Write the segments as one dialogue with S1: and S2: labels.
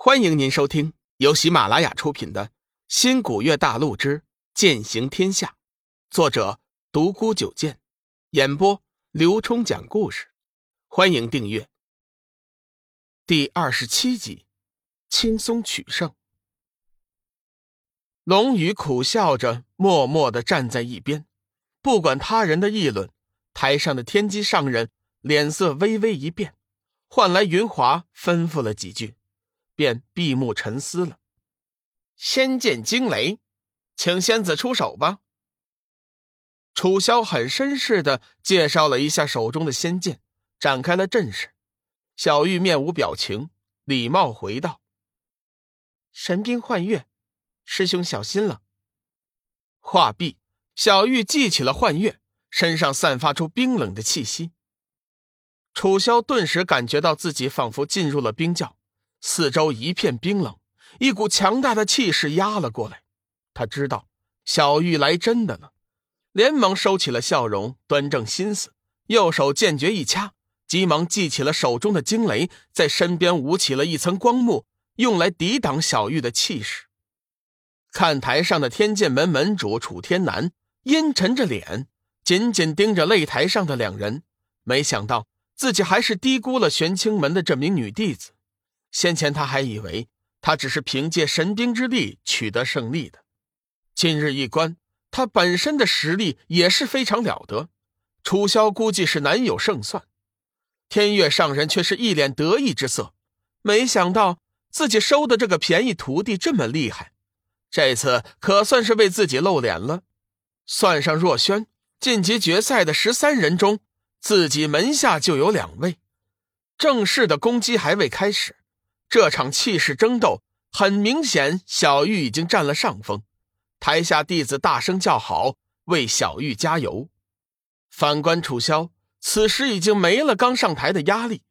S1: 欢迎您收听由喜马拉雅出品的《新古月大陆之剑行天下》，作者独孤九剑，演播刘冲讲故事。欢迎订阅。第二十七集，轻松取胜。龙宇苦笑着，默默的站在一边，不管他人的议论。台上的天机上人脸色微微一变，唤来云华，吩咐了几句。便闭目沉思了。仙剑惊雷，请仙子出手吧。楚萧很绅士的介绍了一下手中的仙剑，展开了阵势。小玉面无表情，礼貌回道：“神兵幻月，师兄小心了。”话毕，小玉记起了幻月，身上散发出冰冷的气息。楚萧顿时感觉到自己仿佛进入了冰窖。四周一片冰冷，一股强大的气势压了过来。他知道小玉来真的了，连忙收起了笑容，端正心思，右手剑诀一掐，急忙记起了手中的惊雷，在身边舞起了一层光幕，用来抵挡小玉的气势。看台上的天剑门门主楚天南，阴沉着脸，紧紧盯着擂台上的两人，没想到自己还是低估了玄清门的这名女弟子。先前他还以为他只是凭借神兵之力取得胜利的，今日一观，他本身的实力也是非常了得。楚萧估计是难有胜算，天月上人却是一脸得意之色，没想到自己收的这个便宜徒弟这么厉害，这次可算是为自己露脸了。算上若轩，晋级决赛的十三人中，自己门下就有两位。正式的攻击还未开始。这场气势争斗，很明显，小玉已经占了上风。台下弟子大声叫好，为小玉加油。反观楚萧，此时已经没了刚上台的压力，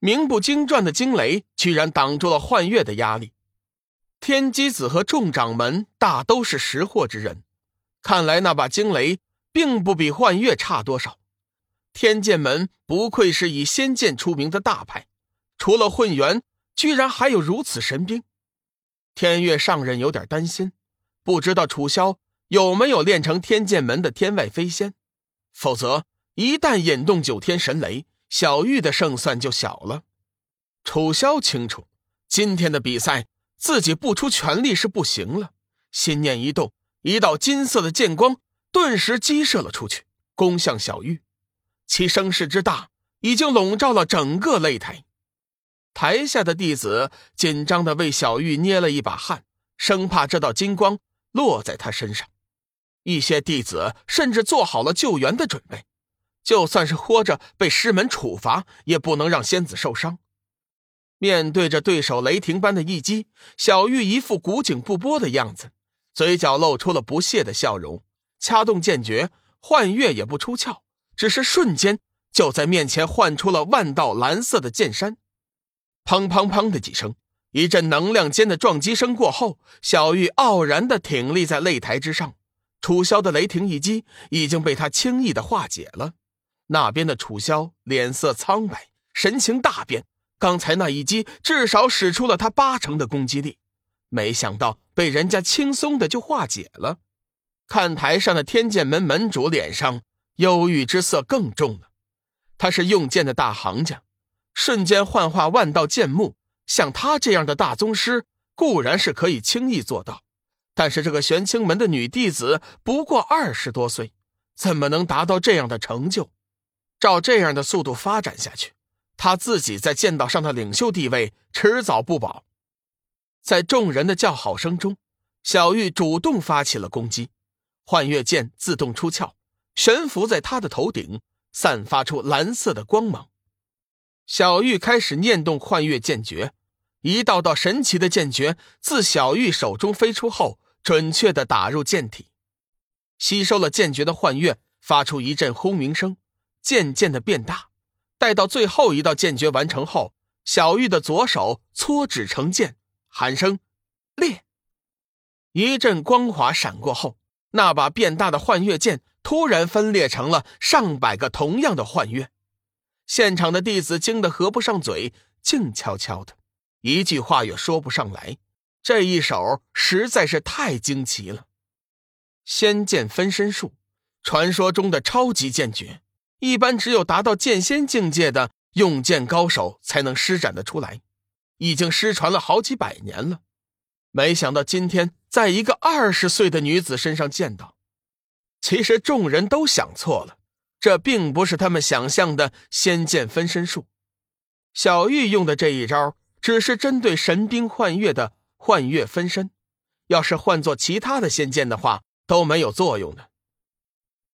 S1: 名不经传的惊雷居然挡住了幻月的压力。天机子和众掌门大都是识货之人，看来那把惊雷并不比幻月差多少。天剑门不愧是以仙剑出名的大派，除了混元。居然还有如此神兵，天月上人有点担心，不知道楚萧有没有练成天剑门的天外飞仙，否则一旦引动九天神雷，小玉的胜算就小了。楚萧清楚，今天的比赛自己不出全力是不行了。心念一动，一道金色的剑光顿时激射了出去，攻向小玉，其声势之大，已经笼罩了整个擂台。台下的弟子紧张的为小玉捏了一把汗，生怕这道金光落在他身上。一些弟子甚至做好了救援的准备，就算是活着被师门处罚，也不能让仙子受伤。面对着对手雷霆般的一击，小玉一副古井不波的样子，嘴角露出了不屑的笑容。掐动剑诀，幻月也不出鞘，只是瞬间就在面前幻出了万道蓝色的剑山。砰砰砰的几声，一阵能量间的撞击声过后，小玉傲然的挺立在擂台之上。楚萧的雷霆一击已经被他轻易的化解了。那边的楚萧脸色苍白，神情大变。刚才那一击至少使出了他八成的攻击力，没想到被人家轻松的就化解了。看台上的天剑门门主脸上忧郁之色更重了，他是用剑的大行家。瞬间幻化万道剑幕，像他这样的大宗师固然是可以轻易做到，但是这个玄清门的女弟子不过二十多岁，怎么能达到这样的成就？照这样的速度发展下去，他自己在剑道上的领袖地位迟早不保。在众人的叫好声中，小玉主动发起了攻击，幻月剑自动出鞘，悬浮在他的头顶，散发出蓝色的光芒。小玉开始念动幻月剑诀，一道道神奇的剑诀自小玉手中飞出后，准确的打入剑体。吸收了剑诀的幻月发出一阵轰鸣声，渐渐的变大。待到最后一道剑诀完成后，小玉的左手搓指成剑，喊声“裂”，一阵光华闪过后，那把变大的幻月剑突然分裂成了上百个同样的幻月。现场的弟子惊得合不上嘴，静悄悄的。一句话也说不上来。这一手实在是太惊奇了。仙剑分身术，传说中的超级剑诀，一般只有达到剑仙境界的用剑高手才能施展得出来，已经失传了好几百年了。没想到今天在一个二十岁的女子身上见到。其实众人都想错了，这并不是他们想象的仙剑分身术。小玉用的这一招，只是针对神兵幻月的幻月分身，要是换做其他的仙剑的话，都没有作用的。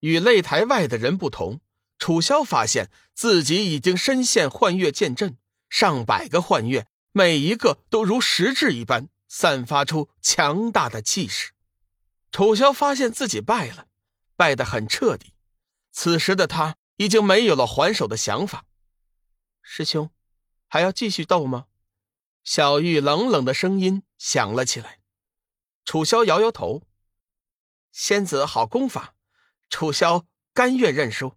S1: 与擂台外的人不同，楚萧发现自己已经身陷幻月剑阵，上百个幻月，每一个都如实质一般，散发出强大的气势。楚萧发现自己败了。败得很彻底，此时的他已经没有了还手的想法。师兄，还要继续斗吗？小玉冷冷的声音响了起来。楚萧摇摇头：“仙子好功法，楚萧甘愿认输。”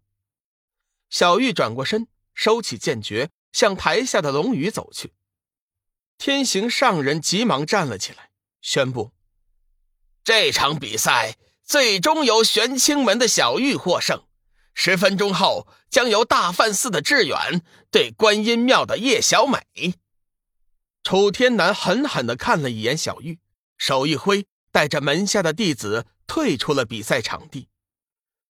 S1: 小玉转过身，收起剑诀，向台下的龙宇走去。天行上人急忙站了起来，宣布：“这场比赛。”最终由玄清门的小玉获胜。十分钟后，将由大梵寺的志远对观音庙的叶小美。楚天南狠狠的看了一眼小玉，手一挥，带着门下的弟子退出了比赛场地。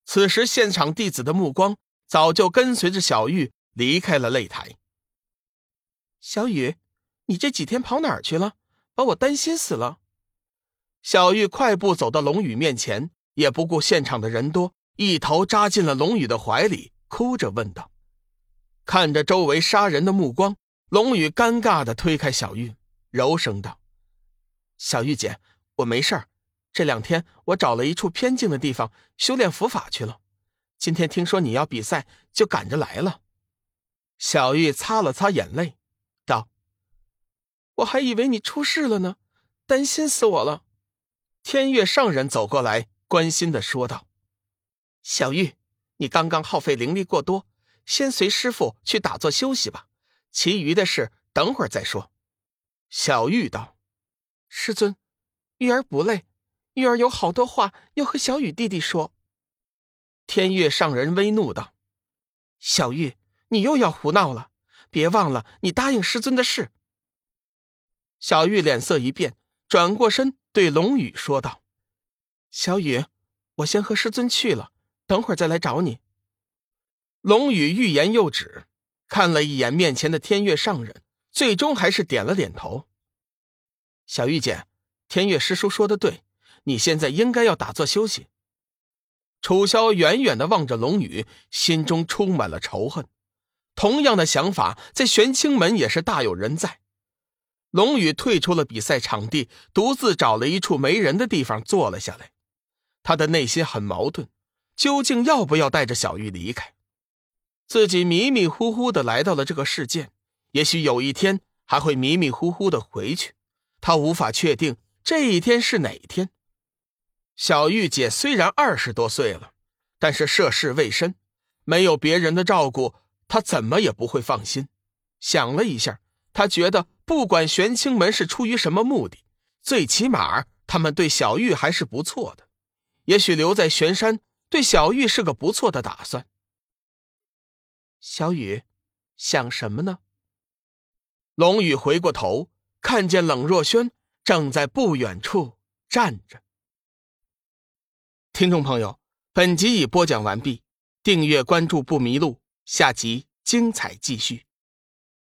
S1: 此时，现场弟子的目光早就跟随着小玉离开了擂台。小雨，你这几天跑哪儿去了？把我担心死了。小玉快步走到龙宇面前，也不顾现场的人多，一头扎进了龙宇的怀里，哭着问道：“看着周围杀人的目光，龙宇尴尬的推开小玉，柔声道：‘小玉姐，我没事儿。这两天我找了一处偏静的地方修炼佛法去了。今天听说你要比赛，就赶着来了。’小玉擦了擦眼泪，道：‘我还以为你出事了呢，担心死我了。’”天月上人走过来，关心的说道：“小玉，你刚刚耗费灵力过多，先随师傅去打坐休息吧，其余的事等会儿再说。”小玉道：“师尊，玉儿不累，玉儿有好多话要和小雨弟弟说。”天月上人微怒道：“小玉，你又要胡闹了，别忘了你答应师尊的事。”小玉脸色一变，转过身。对龙宇说道：“小雨，我先和师尊去了，等会儿再来找你。”龙宇欲言又止，看了一眼面前的天月上人，最终还是点了点头。小玉姐，天月师叔说的对，你现在应该要打坐休息。楚萧远远的望着龙宇，心中充满了仇恨。同样的想法在玄清门也是大有人在。龙宇退出了比赛场地，独自找了一处没人的地方坐了下来。他的内心很矛盾，究竟要不要带着小玉离开？自己迷迷糊糊的来到了这个世界，也许有一天还会迷迷糊糊的回去。他无法确定这一天是哪一天。小玉姐虽然二十多岁了，但是涉世未深，没有别人的照顾，她怎么也不会放心。想了一下，她觉得。不管玄清门是出于什么目的，最起码他们对小玉还是不错的。也许留在玄山对小玉是个不错的打算。小雨，想什么呢？龙宇回过头，看见冷若萱正在不远处站着。听众朋友，本集已播讲完毕，订阅关注不迷路，下集精彩继续。